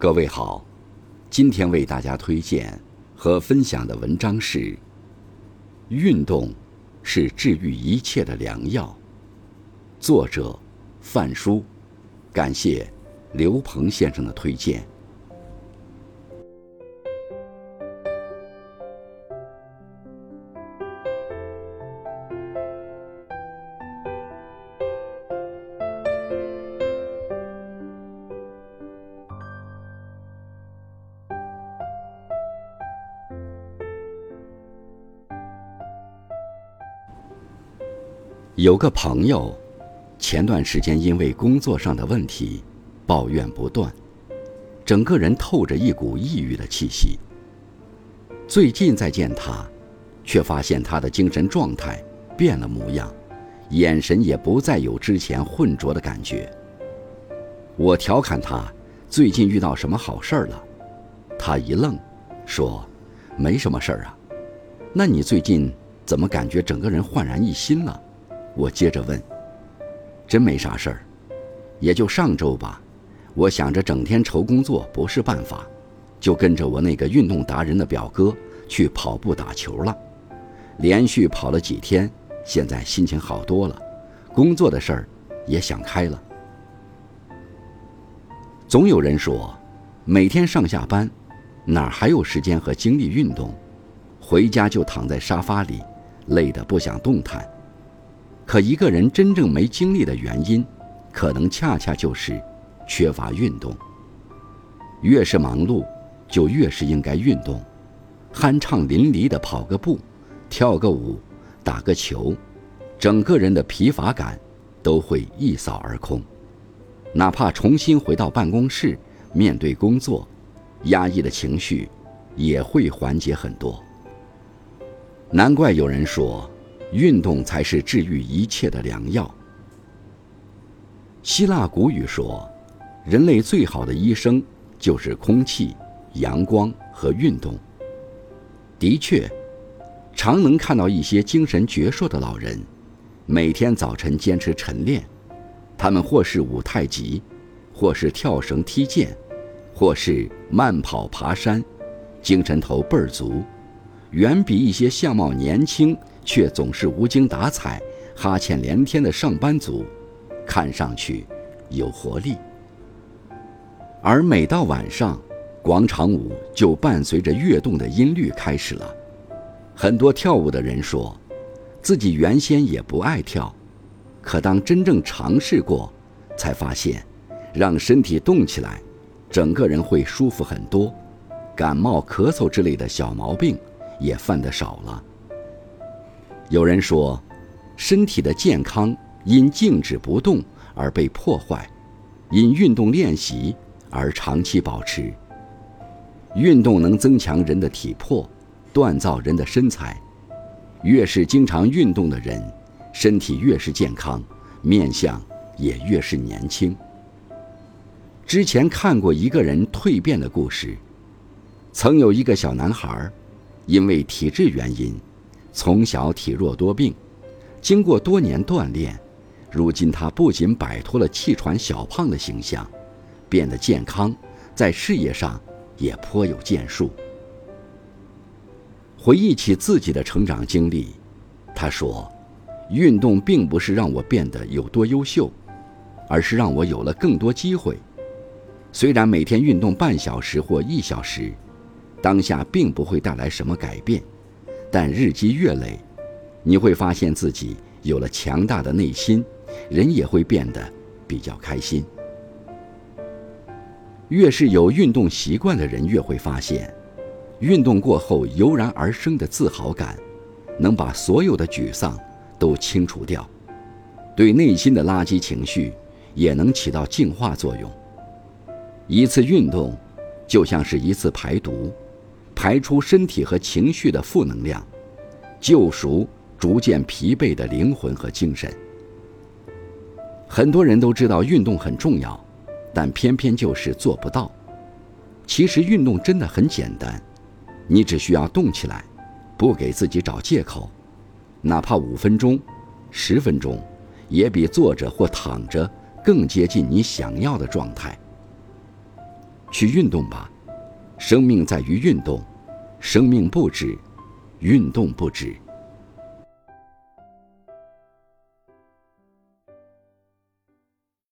各位好，今天为大家推荐和分享的文章是：运动是治愈一切的良药。作者范叔，感谢刘鹏先生的推荐。有个朋友，前段时间因为工作上的问题，抱怨不断，整个人透着一股抑郁的气息。最近再见他，却发现他的精神状态变了模样，眼神也不再有之前浑浊的感觉。我调侃他最近遇到什么好事儿了，他一愣，说：“没什么事儿啊。”那你最近怎么感觉整个人焕然一新了？我接着问：“真没啥事儿，也就上周吧。我想着整天愁工作不是办法，就跟着我那个运动达人的表哥去跑步打球了。连续跑了几天，现在心情好多了，工作的事儿也想开了。总有人说，每天上下班，哪还有时间和精力运动？回家就躺在沙发里，累得不想动弹。”可一个人真正没精力的原因，可能恰恰就是缺乏运动。越是忙碌，就越是应该运动，酣畅淋漓地跑个步、跳个舞、打个球，整个人的疲乏感都会一扫而空。哪怕重新回到办公室面对工作，压抑的情绪也会缓解很多。难怪有人说。运动才是治愈一切的良药。希腊古语说：“人类最好的医生就是空气、阳光和运动。”的确，常能看到一些精神矍铄的老人，每天早晨坚持晨练，他们或是舞太极，或是跳绳踢毽，或是慢跑爬山，精神头倍儿足，远比一些相貌年轻。却总是无精打采、哈欠连天的上班族，看上去有活力。而每到晚上，广场舞就伴随着跃动的音律开始了。很多跳舞的人说，自己原先也不爱跳，可当真正尝试过，才发现，让身体动起来，整个人会舒服很多，感冒、咳嗽之类的小毛病也犯得少了。有人说，身体的健康因静止不动而被破坏，因运动练习而长期保持。运动能增强人的体魄，锻造人的身材。越是经常运动的人，身体越是健康，面相也越是年轻。之前看过一个人蜕变的故事，曾有一个小男孩，因为体质原因。从小体弱多病，经过多年锻炼，如今他不仅摆脱了气喘小胖的形象，变得健康，在事业上也颇有建树。回忆起自己的成长经历，他说：“运动并不是让我变得有多优秀，而是让我有了更多机会。虽然每天运动半小时或一小时，当下并不会带来什么改变。”但日积月累，你会发现自己有了强大的内心，人也会变得比较开心。越是有运动习惯的人，越会发现，运动过后油然而生的自豪感，能把所有的沮丧都清除掉，对内心的垃圾情绪也能起到净化作用。一次运动，就像是一次排毒。排出身体和情绪的负能量，救赎逐渐疲惫的灵魂和精神。很多人都知道运动很重要，但偏偏就是做不到。其实运动真的很简单，你只需要动起来，不给自己找借口，哪怕五分钟、十分钟，也比坐着或躺着更接近你想要的状态。去运动吧，生命在于运动，生命不止，运动不止。